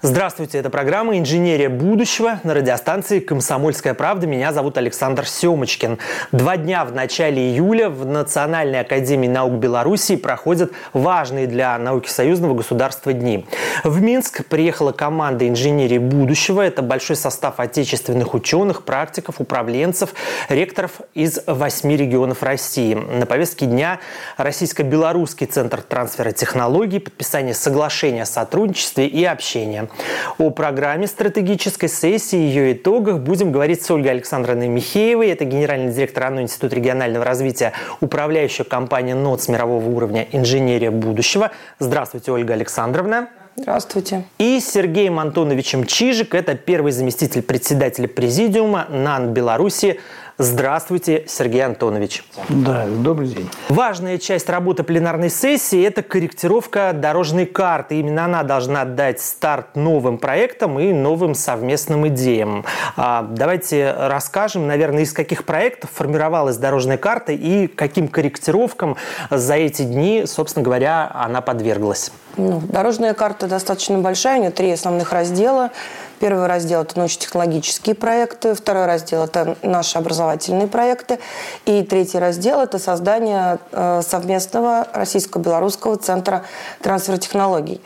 Здравствуйте, это программа «Инженерия будущего» на радиостанции «Комсомольская правда». Меня зовут Александр Семочкин. Два дня в начале июля в Национальной академии наук Беларуси проходят важные для науки союзного государства дни. В Минск приехала команда «Инженерии будущего». Это большой состав отечественных ученых, практиков, управленцев, ректоров из восьми регионов России. На повестке дня Российско-Белорусский центр трансфера технологий, подписание соглашения о сотрудничестве и общении. О программе стратегической сессии и ее итогах будем говорить с Ольгой Александровной Михеевой. Это генеральный директор РАНО Института регионального развития, управляющая компания НОЦ мирового уровня «Инженерия будущего». Здравствуйте, Ольга Александровна. Здравствуйте. И Сергеем Антоновичем Чижик, это первый заместитель председателя президиума НАН Беларуси. Здравствуйте, Сергей Антонович. Да, добрый день. Важная часть работы пленарной сессии – это корректировка дорожной карты. Именно она должна дать старт новым проектам и новым совместным идеям. А, давайте расскажем, наверное, из каких проектов формировалась дорожная карта и каким корректировкам за эти дни, собственно говоря, она подверглась. Ну, дорожная карта достаточно большая, у нее три основных раздела. Первый раздел – это научно-технологические проекты, второй раздел – это наши образовательные проекты, и третий раздел – это создание э, совместного российско-белорусского центра трансфера технологий.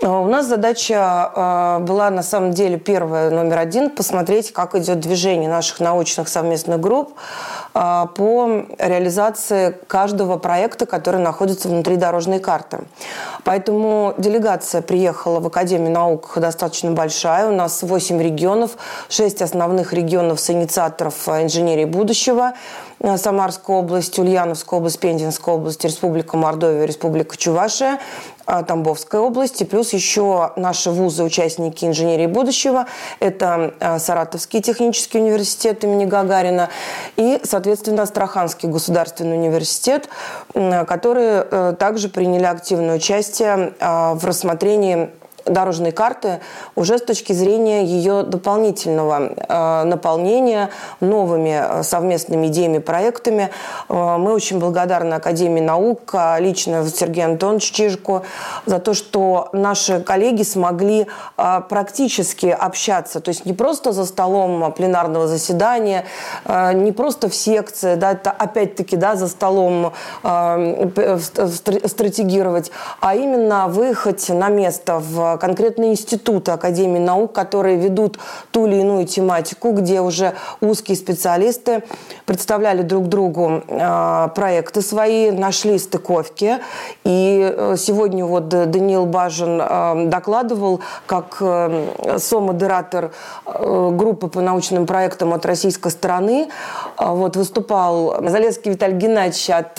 Э, у нас задача э, была на самом деле первая, номер один – посмотреть, как идет движение наших научных совместных групп по реализации каждого проекта, который находится внутри дорожной карты. Поэтому делегация приехала в Академию наук достаточно большая. У нас нас 8 регионов, 6 основных регионов с инициаторов э, инженерии будущего. Э, Самарская область, Ульяновская область, Пензенская область, Республика Мордовия, Республика Чувашия, э, Тамбовская область, и плюс еще наши вузы, участники инженерии будущего. Это Саратовский технический университет имени Гагарина и, соответственно, Астраханский государственный университет, которые также приняли активное участие в рассмотрении дорожной карты уже с точки зрения ее дополнительного э, наполнения новыми э, совместными идеями, проектами. Э, мы очень благодарны Академии наук, лично Сергею Антоновичу Чижику, за то, что наши коллеги смогли практически общаться, то есть не просто за столом пленарного заседания, не просто в секции, да, это опять-таки да, за столом стратегировать, а именно выехать на место в конкретные институты Академии наук, которые ведут ту или иную тематику, где уже узкие специалисты представляли друг другу э, проекты свои, нашли стыковки. И э, сегодня вот Даниил Бажин э, докладывал, как э, со-модератор э, группы по научным проектам от российской стороны, э, вот выступал Залезский Виталий Геннадьевич от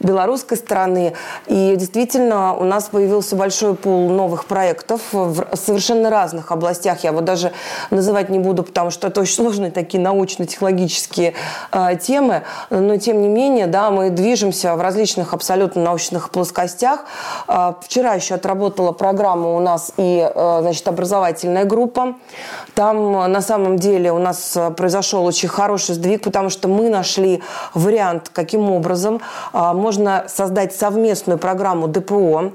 белорусской стороны. И действительно у нас появился большой пул новых проектов, проектов в совершенно разных областях. Я вот даже называть не буду, потому что это очень сложные такие научно-технологические э, темы. Но тем не менее, да, мы движемся в различных абсолютно научных плоскостях. Э, вчера еще отработала программа у нас и э, значит, образовательная группа. Там на самом деле у нас произошел очень хороший сдвиг, потому что мы нашли вариант, каким образом можно создать совместную программу ДПО,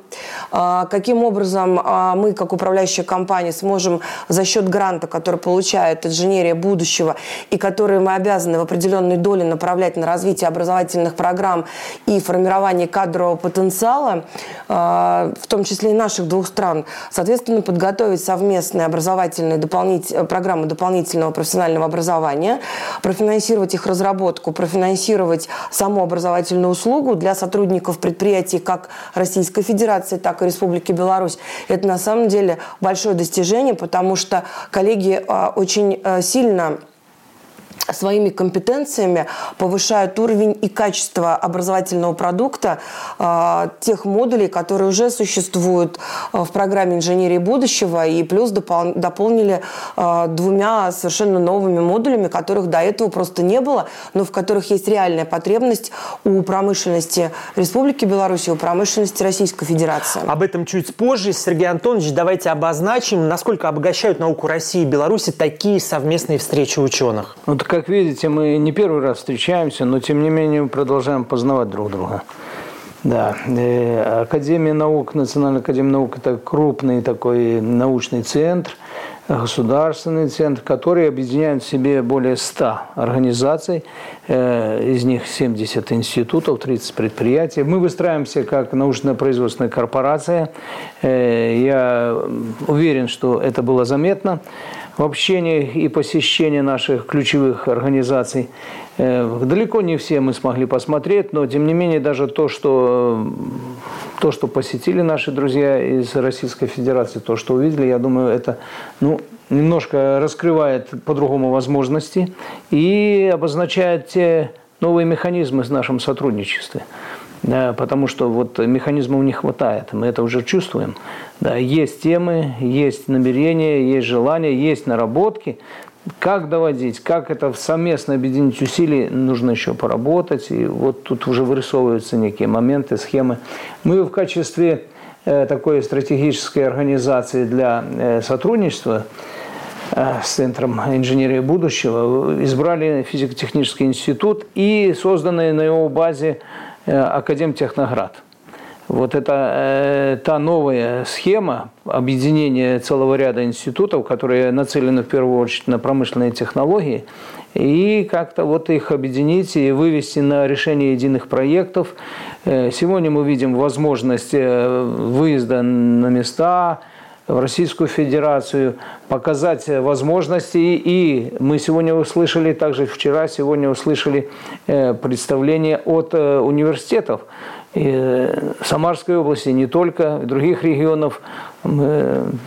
каким образом мы, как управляющая компания, сможем за счет гранта, который получает инженерия будущего и который мы обязаны в определенной доле направлять на развитие образовательных программ и формирование кадрового потенциала, а, в том числе и наших двух стран, соответственно, подготовить совместные образовательные дополнитель... программы дополнительного профессионального образования, профинансировать их разработку, профинансировать саму образовательную услугу для сотрудников предприятий как Российской Федерации, так и Республики Беларусь. Это на самом деле большое достижение, потому что коллеги а, очень а, сильно своими компетенциями повышают уровень и качество образовательного продукта э, тех модулей, которые уже существуют э, в программе инженерии будущего, и плюс допол дополнили э, двумя совершенно новыми модулями, которых до этого просто не было, но в которых есть реальная потребность у промышленности Республики Беларусь и у промышленности Российской Федерации. Об этом чуть позже. Сергей Антонович, давайте обозначим, насколько обогащают науку России и Беларуси такие совместные встречи ученых. Ну, как видите, мы не первый раз встречаемся, но тем не менее продолжаем познавать друг друга. Да, э, Академия наук, Национальная академия наук – это крупный такой научный центр, государственный центр, который объединяет в себе более 100 организаций, э, из них 70 институтов, 30 предприятий. Мы выстраиваемся как научно-производственная корпорация. Э, я уверен, что это было заметно в общении и посещении наших ключевых организаций. Э, далеко не все мы смогли посмотреть, но тем не менее даже то, что, то, что посетили наши друзья из Российской Федерации, то, что увидели, я думаю, это ну, немножко раскрывает по-другому возможности и обозначает те новые механизмы в нашем сотрудничестве. Да, потому что вот механизмов не хватает, мы это уже чувствуем. Да, есть темы, есть намерения, есть желания, есть наработки, как доводить, как это совместно объединить усилия, нужно еще поработать. И вот тут уже вырисовываются некие моменты, схемы. Мы в качестве э, такой стратегической организации для э, сотрудничества э, с Центром инженерии будущего избрали физико-технический институт и созданный на его базе Академтехноград. Вот это э, та новая схема объединения целого ряда институтов, которые нацелены в первую очередь на промышленные технологии, и как-то вот их объединить и вывести на решение единых проектов. Э, сегодня мы видим возможность э, выезда на места, в Российскую Федерацию, показать возможности. И мы сегодня услышали, также вчера, сегодня услышали э, представление от университетов, и Самарской области, не только, других регионов.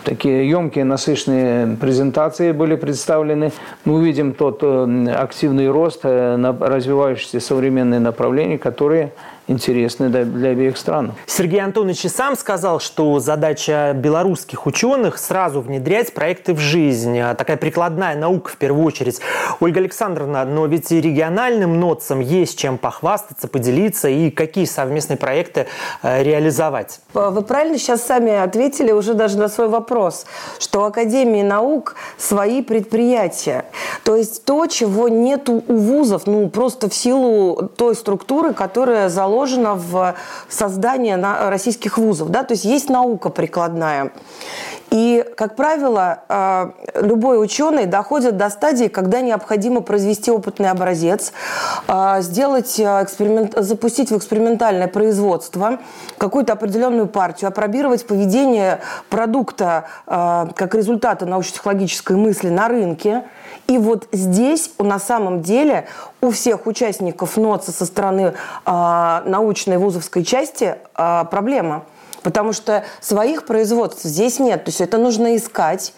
Такие емкие, насыщенные презентации были представлены. Мы увидим тот э, активный рост, э, развивающиеся современные направления, которые интересны для обеих стран. Сергей Антонович и сам сказал, что задача белорусских ученых сразу внедрять проекты в жизнь. А такая прикладная наука в первую очередь. Ольга Александровна, но ведь и региональным НОЦам есть чем похвастаться, поделиться и какие совместные проекты э, реализовать. Вы правильно сейчас сами ответили уже даже на свой вопрос, что Академии наук свои предприятия. То есть то, чего нет у вузов, ну просто в силу той структуры, которая заложена заложено в создание российских вузов. Да? То есть есть наука прикладная. И, как правило, э, любой ученый доходит до стадии, когда необходимо произвести опытный образец, э, сделать э, эксперимент, запустить в экспериментальное производство какую-то определенную партию, опробировать поведение продукта как результата научно-технологической мысли на рынке. И вот здесь на самом деле у всех участников НОЦа со стороны научной вузовской части проблема – Потому что своих производств здесь нет. То есть это нужно искать.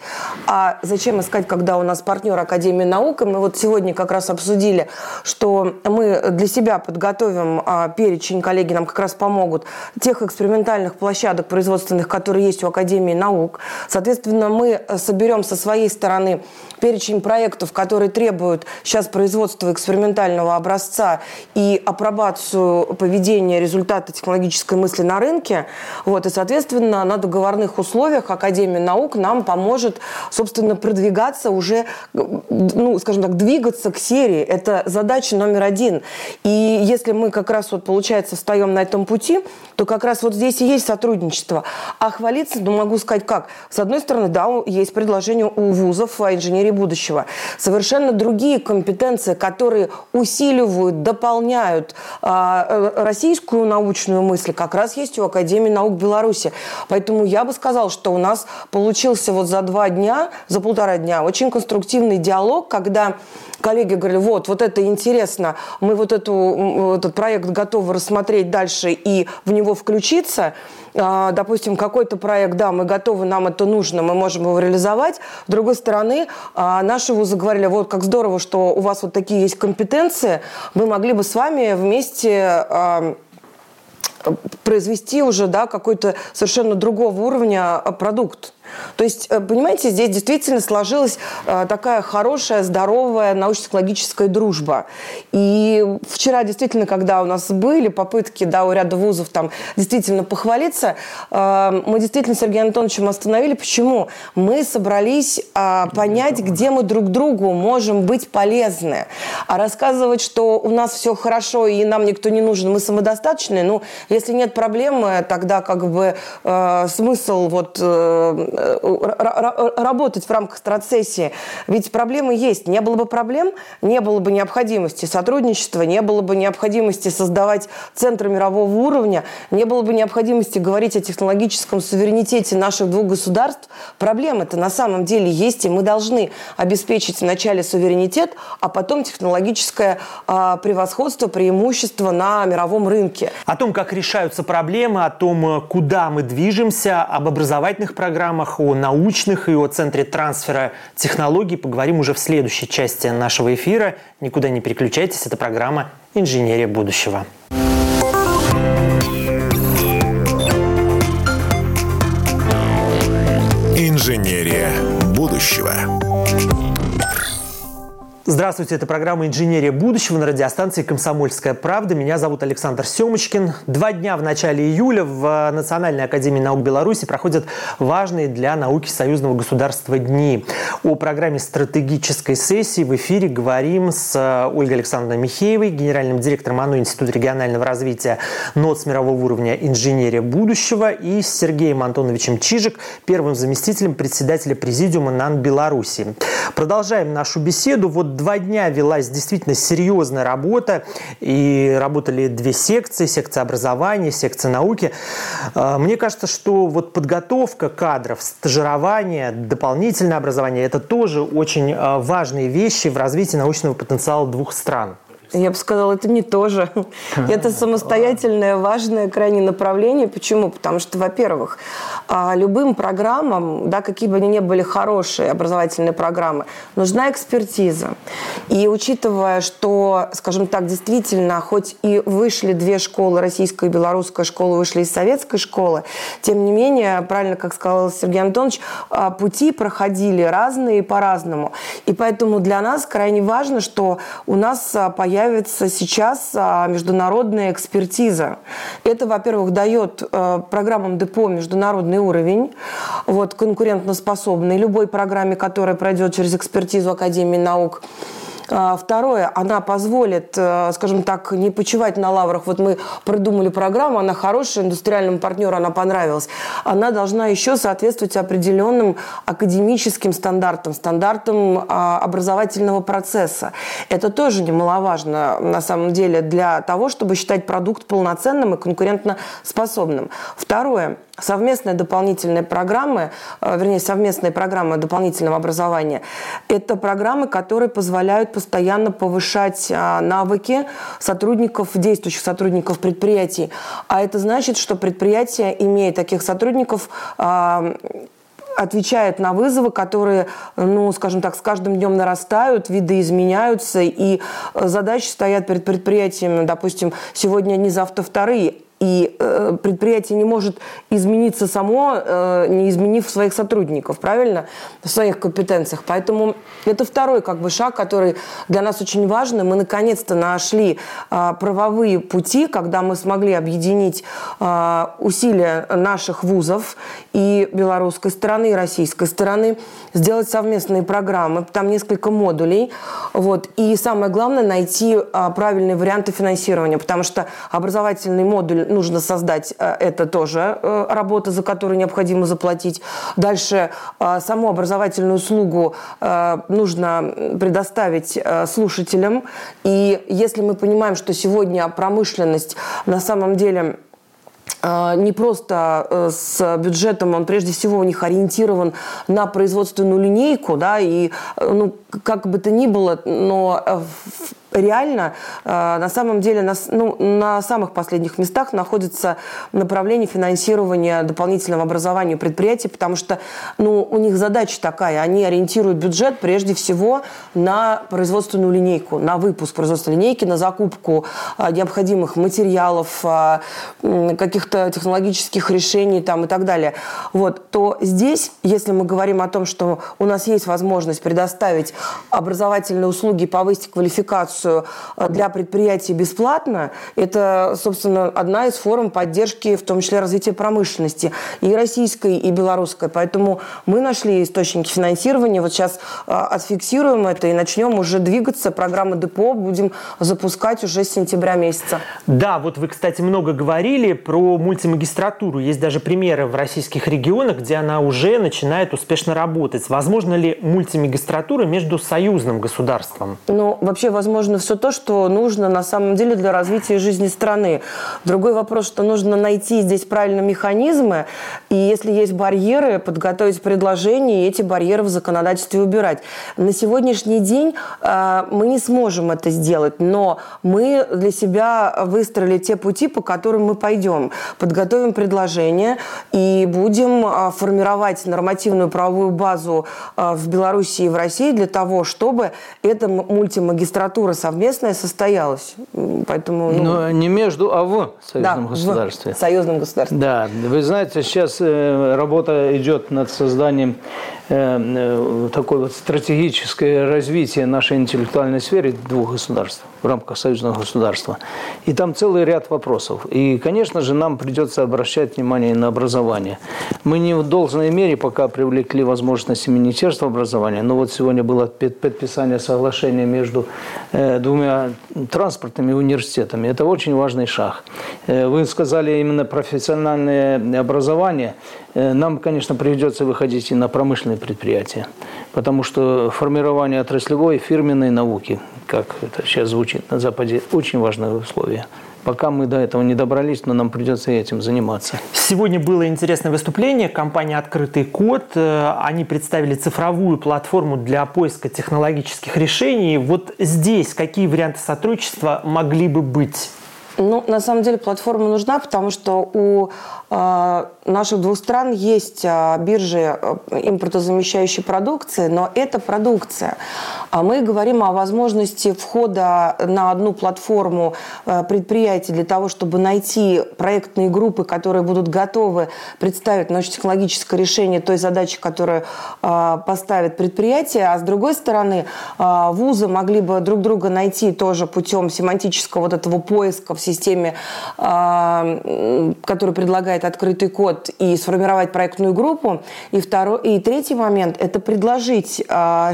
А зачем искать, когда у нас партнер Академии наук? И мы вот сегодня как раз обсудили, что мы для себя подготовим а, перечень, коллеги нам как раз помогут, тех экспериментальных площадок производственных, которые есть у Академии наук. Соответственно, мы соберем со своей стороны перечень проектов, которые требуют сейчас производства экспериментального образца и апробацию поведения результата технологической мысли на рынке. Вот, и, соответственно, на договорных условиях Академия наук нам поможет, собственно, продвигаться уже, ну, скажем так, двигаться к серии. Это задача номер один. И если мы как раз вот, получается, встаем на этом пути, то как раз вот здесь и есть сотрудничество. А хвалиться, ну, могу сказать как. С одной стороны, да, есть предложение у вузов инженерии будущего. Совершенно другие компетенции, которые усиливают, дополняют а, э, российскую научную мысль, как раз есть у Академии наук Беларуси. Поэтому я бы сказала, что у нас получился вот за два дня, за полтора дня очень конструктивный диалог, когда коллеги говорили, вот, вот это интересно, мы вот эту, этот проект готовы рассмотреть дальше и в него включиться. А, допустим, какой-то проект, да, мы готовы, нам это нужно, мы можем его реализовать. С другой стороны, а, наши вузы говорили, вот как здорово, что у вас вот такие есть компетенции, мы могли бы с вами вместе а, произвести уже да, какой-то совершенно другого уровня продукт. То есть, э, понимаете, здесь действительно сложилась э, такая хорошая, здоровая научно-технологическая дружба. И вчера действительно, когда у нас были попытки да, у ряда вузов там действительно похвалиться, э, мы действительно с Сергеем Антоновичем остановили. Почему? Мы собрались понять, где мы друг другу можем быть полезны. А рассказывать, что у нас все хорошо и нам никто не нужен, мы самодостаточные, ну, если нет проблемы, тогда как бы смысл вот работать в рамках страцессии. Ведь проблемы есть. Не было бы проблем, не было бы необходимости сотрудничества, не было бы необходимости создавать центры мирового уровня, не было бы необходимости говорить о технологическом суверенитете наших двух государств. Проблемы-то на самом деле есть, и мы должны обеспечить вначале суверенитет, а потом технологическое э, превосходство, преимущество на мировом рынке. О том, как решаются проблемы, о том, куда мы движемся, об образовательных программах, о научных и о центре трансфера технологий поговорим уже в следующей части нашего эфира. Никуда не переключайтесь, это программа «Инженерия будущего». Здравствуйте, это программа «Инженерия будущего» на радиостанции «Комсомольская правда». Меня зовут Александр Семочкин. Два дня в начале июля в Национальной академии наук Беларуси проходят важные для науки союзного государства дни. О программе стратегической сессии в эфире говорим с Ольгой Александровной Михеевой, генеральным директором АНУ Института регионального развития НОЦ мирового уровня «Инженерия будущего» и с Сергеем Антоновичем Чижик, первым заместителем председателя Президиума НАН Беларуси. Продолжаем нашу беседу. Вот два дня велась действительно серьезная работа, и работали две секции, секция образования, секция науки. А, мне кажется, что вот подготовка кадров, стажирование, дополнительное образование – это тоже очень а, важные вещи в развитии научного потенциала двух стран. Я бы сказала, это не то же. Это самостоятельное, важное крайне направление. Почему? Потому что, во-первых, а, любым программам, да, какие бы они ни были хорошие образовательные программы, нужна экспертиза. И учитывая, что, скажем так, действительно, хоть и вышли две школы, российская и белорусская школа, вышли из советской школы, тем не менее, правильно, как сказал Сергей Антонович, а, пути проходили разные по-разному. И поэтому для нас крайне важно, что у нас а, появится появится сейчас а, международная экспертиза. Это, во-первых, дает э, программам ДПО международный уровень, вот, конкурентоспособный любой программе, которая пройдет через экспертизу Академии наук. А, второе, она позволит, э, скажем так, не почивать на лаврах. Вот мы придумали программу, она хорошая, индустриальному партнеру она понравилась. Она должна еще соответствовать определенным академическим стандартам, стандартам а, образовательного процесса. Это тоже немаловажно на самом деле для того, чтобы считать продукт полноценным и конкурентоспособным. Второе, совместные дополнительные программы, э, вернее, совместные программы дополнительного образования, это программы, которые позволяют постоянно повышать а, навыки сотрудников, действующих сотрудников предприятий. А это значит, что предприятие, имея таких сотрудников, а, отвечает на вызовы, которые, ну, скажем так, с каждым днем нарастают, виды изменяются, и задачи стоят перед предприятиями, допустим, сегодня одни, завтра вторые и э, предприятие не может измениться само, э, не изменив своих сотрудников, правильно? В своих компетенциях. Поэтому это второй как бы шаг, который для нас очень важный. Мы наконец-то нашли э, правовые пути, когда мы смогли объединить э, усилия наших вузов и белорусской стороны, и российской стороны, сделать совместные программы. Там несколько модулей. Вот. И самое главное, найти э, правильные варианты финансирования, потому что образовательный модуль нужно создать, э, это тоже э, работа, за которую необходимо заплатить. Дальше э, саму образовательную услугу нужно предоставить слушателям. И если мы понимаем, что сегодня промышленность на самом деле не просто с бюджетом, он прежде всего у них ориентирован на производственную линейку, да, и ну, как бы то ни было, но реально э, на самом деле на, ну, на самых последних местах находится направление финансирования дополнительного образования предприятий, потому что ну, у них задача такая, они ориентируют бюджет прежде всего на производственную линейку, на выпуск производственной линейки, на закупку а, необходимых материалов, каких-то технологических решений там, и так далее. Вот, то здесь, если мы говорим о том, что у нас есть возможность предоставить образовательные услуги, повысить квалификацию, информацию для предприятий бесплатно, это, собственно, одна из форм поддержки, в том числе развития промышленности и российской, и белорусской. Поэтому мы нашли источники финансирования. Вот сейчас отфиксируем это и начнем уже двигаться. Программа ДПО будем запускать уже с сентября месяца. Да, вот вы, кстати, много говорили про мультимагистратуру. Есть даже примеры в российских регионах, где она уже начинает успешно работать. Возможно ли мультимагистратура между союзным государством? Ну, вообще возможно все то, что нужно на самом деле для развития жизни страны. Другой вопрос, что нужно найти здесь правильно механизмы, и если есть барьеры, подготовить предложения и эти барьеры в законодательстве убирать. На сегодняшний день э, мы не сможем это сделать, но мы для себя выстроили те пути, по которым мы пойдем. Подготовим предложение и будем э, формировать нормативную правовую базу э, в Беларуси и в России для того, чтобы эта мультимагистратура совместная состоялась. Поэтому, ну... Но не между, а в союзном да, государстве. В союзном государстве. Да, вы знаете, сейчас э, работа идет над созданием э, э, такой вот стратегическое развитие нашей интеллектуальной сферы двух государств в рамках союзного государства. И там целый ряд вопросов. И, конечно же, нам придется обращать внимание на образование. Мы не в должной мере пока привлекли возможности Министерства образования, но вот сегодня было подписание соглашения между э, двумя транспортными университетами. Это очень важный шаг. Вы сказали именно профессиональное образование. Э, нам, конечно, придется выходить и на промышленные предприятия, потому что формирование отраслевой фирменной науки, как это сейчас звучит на Западе, очень важное условие. Пока мы до этого не добрались, но нам придется этим заниматься. Сегодня было интересное выступление компании «Открытый код». Э, они представили цифровую платформу для поиска технологических решений. Вот здесь какие варианты сотрудничества могли бы быть? Ну, на самом деле платформа нужна, потому что у э, наших двух стран есть э, биржи э, импортозамещающей продукции, но это продукция. А мы говорим о возможности входа на одну платформу э, предприятий для того, чтобы найти проектные группы, которые будут готовы представить научно-технологическое решение той задачи, которую э, поставит предприятие. А с другой стороны, э, вузы могли бы друг друга найти тоже путем семантического вот этого поиска в системе, который предлагает открытый код, и сформировать проектную группу. И, второй, и третий момент – это предложить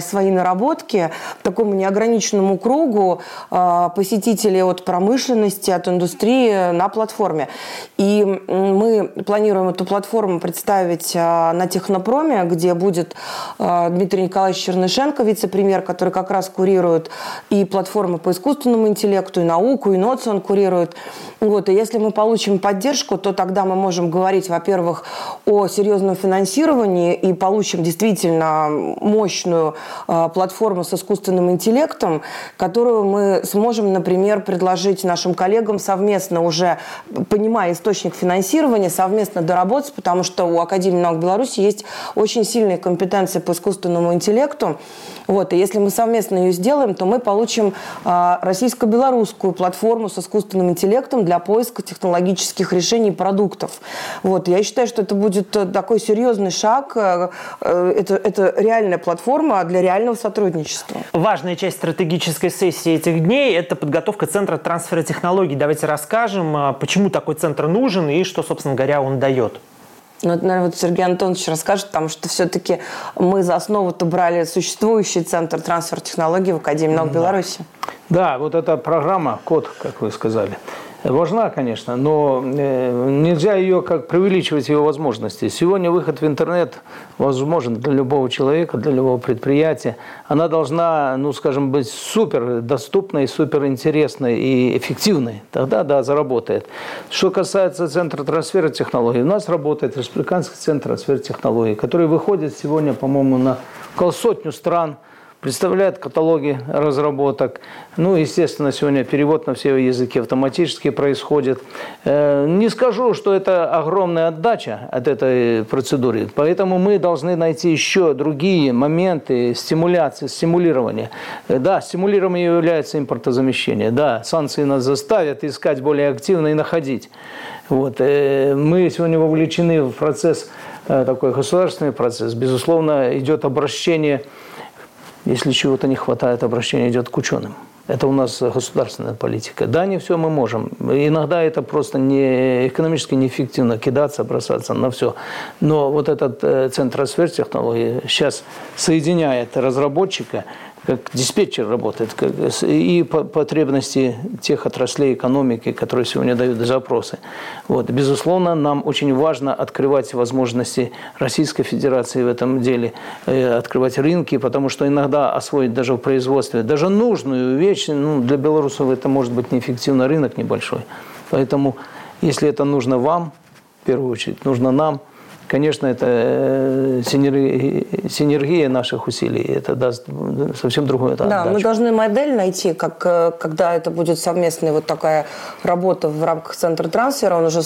свои наработки такому неограниченному кругу а, посетителей от промышленности, от индустрии на платформе. И мы планируем эту платформу представить на Технопроме, где будет Дмитрий Николаевич Чернышенко, вице-премьер, который как раз курирует и платформу по искусственному интеллекту, и науку, и НОЦ он курирует. Вот, и если мы получим поддержку, то тогда мы можем говорить, во-первых, о серьезном финансировании и получим действительно мощную платформу с искусственным интеллектом, которую мы сможем, например, предложить нашим коллегам совместно уже, понимая источник финансирования, совместно доработать, потому что у Академии наук Беларуси есть очень сильные компетенции по искусственному интеллекту. Вот, и если мы совместно ее сделаем, то мы получим э, российско-белорусскую платформу с искусственным интеллектом для поиска технологических решений продуктов. Вот, я считаю, что это будет э, такой серьезный шаг. Э, э, это, это реальная платформа для реального сотрудничества. Важная часть стратегической сессии этих дней – это подготовка Центра трансфера технологий. Давайте расскажем, почему такой центр нужен и что, собственно говоря, он дает. Ну, это, наверное, вот Сергей Антонович расскажет, потому что все-таки мы за основу-то брали существующий Центр трансфер технологий в Академии наук да. Беларуси. Да, вот эта программа, код, как вы сказали, важна, конечно, но э, нельзя ее как преувеличивать ее возможности. Сегодня выход в интернет возможен для любого человека, для любого предприятия. Она должна, ну, скажем, быть супер доступной, супер интересной и эффективной. Тогда, да, заработает. Что касается центра трансфера технологий, у нас работает Республиканский центр трансфера технологий, который выходит сегодня, по-моему, на около сотню стран – представляет каталоги разработок. Ну, естественно, сегодня перевод на все языки автоматически происходит. Э, не скажу, что это огромная отдача от этой процедуры, поэтому мы должны найти еще другие моменты стимуляции, стимулирования. Э, да, стимулированием является импортозамещение. Да, санкции нас заставят искать более активно и находить. Вот. Э, мы сегодня вовлечены в процесс, такой государственный процесс. Безусловно, идет обращение если чего-то не хватает, обращение идет к ученым. Это у нас государственная политика. Да, не все мы можем. Иногда это просто не экономически неэффективно кидаться, бросаться на все. Но вот этот э, центр трансфер-технологий сейчас соединяет разработчика как диспетчер работает, как, и по потребности тех отраслей экономики, которые сегодня дают запросы. Вот. Безусловно, нам очень важно открывать возможности Российской Федерации в этом деле, э, открывать рынки, потому что иногда освоить даже в производстве, даже нужную вещь, ну, для белорусов это может быть неэффективно, рынок небольшой. Поэтому, если это нужно вам, в первую очередь, нужно нам – Конечно, это э, синергия наших усилий. Это даст совсем другое отдачу. Да, мы должны модель найти, как, э, когда это будет совместная вот такая работа в рамках центра трансфера. Он уже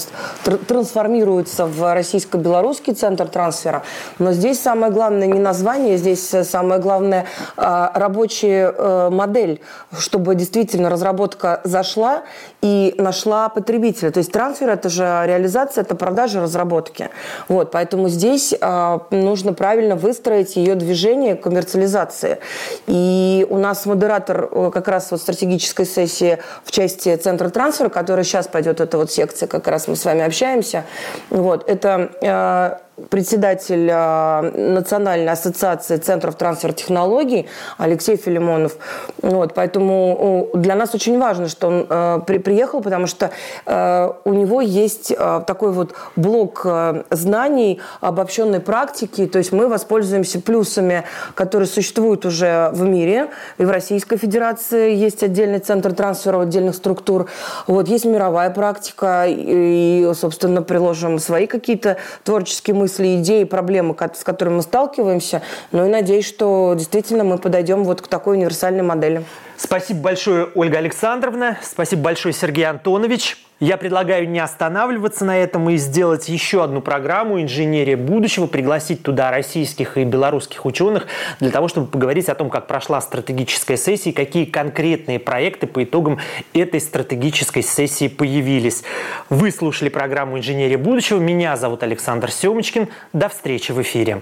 трансформируется в российско-белорусский центр трансфера. Но здесь самое главное не название, здесь самое главное рабочая э, модель, чтобы действительно разработка зашла и нашла потребителя. То есть трансфер – это же реализация, это продажа разработки. Вот. Поэтому здесь э, нужно правильно выстроить ее движение коммерциализации. И у нас модератор э, как раз вот стратегической сессии в части центра трансфера, которая сейчас пойдет, эта вот секция, как раз мы с вами общаемся. Вот, это э, председатель э, Национальной ассоциации центров трансфер-технологий Алексей Филимонов. Вот, поэтому для нас очень важно, что он э, при, приехал, потому что э, у него есть такой вот блок знаний, обобщенной практики. То есть мы воспользуемся плюсами, которые существуют уже в мире. И в Российской Федерации есть отдельный центр трансфера отдельных структур. Вот, есть мировая практика. И собственно, приложим свои какие-то творческие мысли мысли, идеи, проблемы, с которыми мы сталкиваемся. Ну и надеюсь, что действительно мы подойдем вот к такой универсальной модели. Спасибо большое, Ольга Александровна. Спасибо большое, Сергей Антонович. Я предлагаю не останавливаться на этом и сделать еще одну программу «Инженерия будущего», пригласить туда российских и белорусских ученых для того, чтобы поговорить о том, как прошла стратегическая сессия и какие конкретные проекты по итогам этой стратегической сессии появились. Вы слушали программу «Инженерия будущего». Меня зовут Александр Семочкин. До встречи в эфире.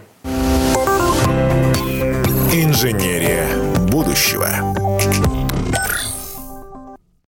Инженерия будущего.